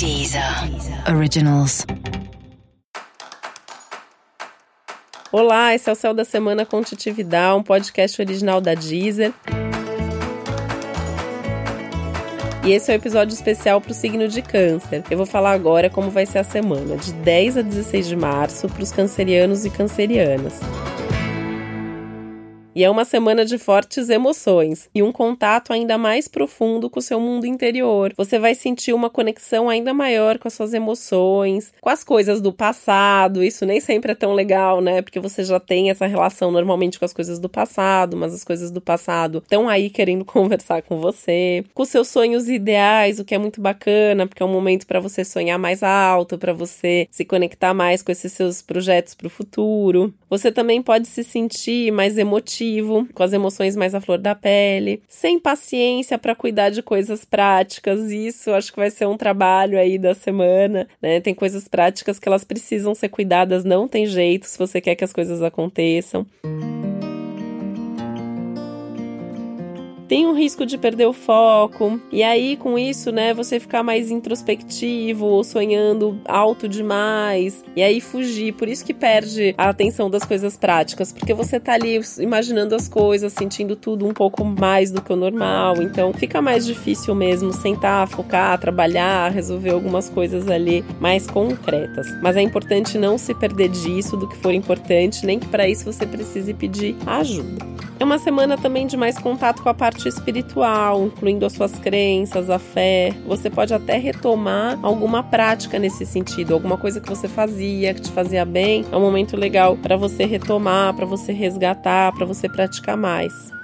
Deezer Originals. Olá, esse é o Céu da Semana com Titividade, um podcast original da Deezer. E esse é o um episódio especial para o signo de Câncer. Eu vou falar agora como vai ser a semana, de 10 a 16 de março, para os cancerianos e cancerianas. E é uma semana de fortes emoções e um contato ainda mais profundo com o seu mundo interior. Você vai sentir uma conexão ainda maior com as suas emoções, com as coisas do passado. Isso nem sempre é tão legal, né? Porque você já tem essa relação normalmente com as coisas do passado, mas as coisas do passado estão aí querendo conversar com você, com seus sonhos ideais, o que é muito bacana, porque é um momento para você sonhar mais alto, para você se conectar mais com esses seus projetos para o futuro. Você também pode se sentir mais emotivo com as emoções mais à flor da pele, sem paciência para cuidar de coisas práticas. Isso acho que vai ser um trabalho aí da semana, né? Tem coisas práticas que elas precisam ser cuidadas, não tem jeito se você quer que as coisas aconteçam. Tem um risco de perder o foco. E aí, com isso, né, você ficar mais introspectivo ou sonhando alto demais. E aí fugir. Por isso que perde a atenção das coisas práticas. Porque você tá ali imaginando as coisas, sentindo tudo um pouco mais do que o normal. Então fica mais difícil mesmo sentar, focar, trabalhar, resolver algumas coisas ali mais concretas. Mas é importante não se perder disso, do que for importante, nem que para isso você precise pedir ajuda. É uma semana também de mais contato com a parte espiritual, incluindo as suas crenças, a fé. Você pode até retomar alguma prática nesse sentido, alguma coisa que você fazia, que te fazia bem. É um momento legal para você retomar, para você resgatar, para você praticar mais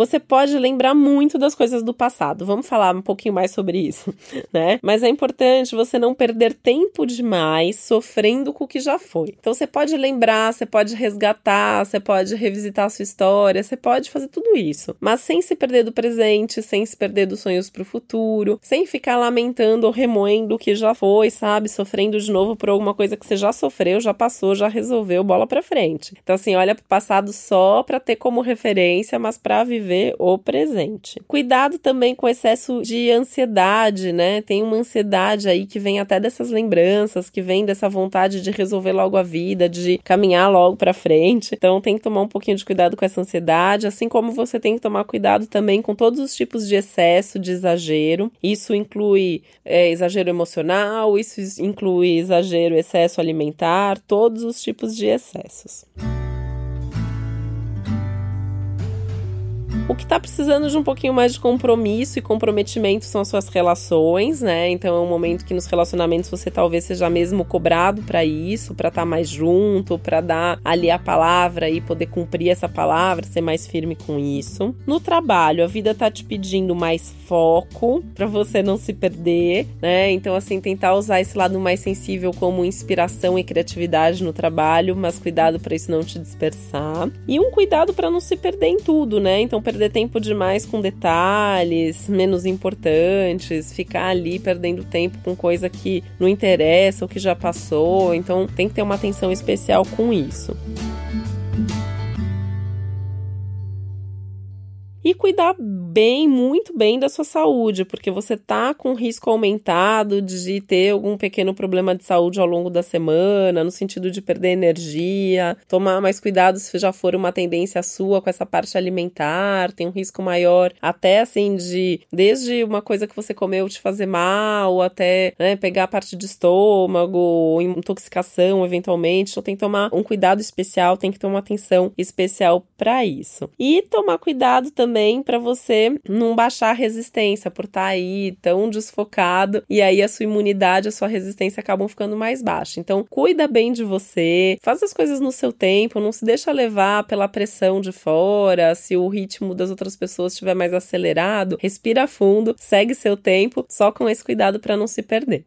você pode lembrar muito das coisas do passado. Vamos falar um pouquinho mais sobre isso, né? Mas é importante você não perder tempo demais sofrendo com o que já foi. Então você pode lembrar, você pode resgatar, você pode revisitar a sua história, você pode fazer tudo isso, mas sem se perder do presente, sem se perder dos sonhos para o futuro, sem ficar lamentando ou remoendo o que já foi, sabe? Sofrendo de novo por alguma coisa que você já sofreu, já passou, já resolveu, bola para frente. Então assim, olha para o passado só para ter como referência, mas para viver viver o presente. Cuidado também com excesso de ansiedade, né? Tem uma ansiedade aí que vem até dessas lembranças, que vem dessa vontade de resolver logo a vida, de caminhar logo para frente. Então tem que tomar um pouquinho de cuidado com essa ansiedade, assim como você tem que tomar cuidado também com todos os tipos de excesso, de exagero. Isso inclui é, exagero emocional, isso inclui exagero, excesso alimentar, todos os tipos de excessos. O que está precisando de um pouquinho mais de compromisso e comprometimento são as suas relações, né? Então é um momento que nos relacionamentos você talvez seja mesmo cobrado para isso, para estar tá mais junto, para dar ali a palavra e poder cumprir essa palavra, ser mais firme com isso. No trabalho, a vida tá te pedindo mais foco para você não se perder, né? Então assim, tentar usar esse lado mais sensível como inspiração e criatividade no trabalho, mas cuidado para isso não te dispersar. E um cuidado para não se perder em tudo, né? Então perder tempo demais com detalhes menos importantes, ficar ali perdendo tempo com coisa que não interessa ou que já passou. Então tem que ter uma atenção especial com isso. E cuidar bem, muito bem da sua saúde, porque você tá com risco aumentado de ter algum pequeno problema de saúde ao longo da semana, no sentido de perder energia, tomar mais cuidado se já for uma tendência sua com essa parte alimentar, tem um risco maior, até assim de desde uma coisa que você comeu te fazer mal, até né, pegar a parte de estômago, intoxicação eventualmente, então tem que tomar um cuidado especial, tem que ter uma atenção especial para isso. E tomar cuidado também também para você não baixar a resistência por estar tá aí tão desfocado e aí a sua imunidade, a sua resistência acabam ficando mais baixa. Então, cuida bem de você, faz as coisas no seu tempo, não se deixa levar pela pressão de fora, se o ritmo das outras pessoas estiver mais acelerado, respira fundo, segue seu tempo, só com esse cuidado para não se perder.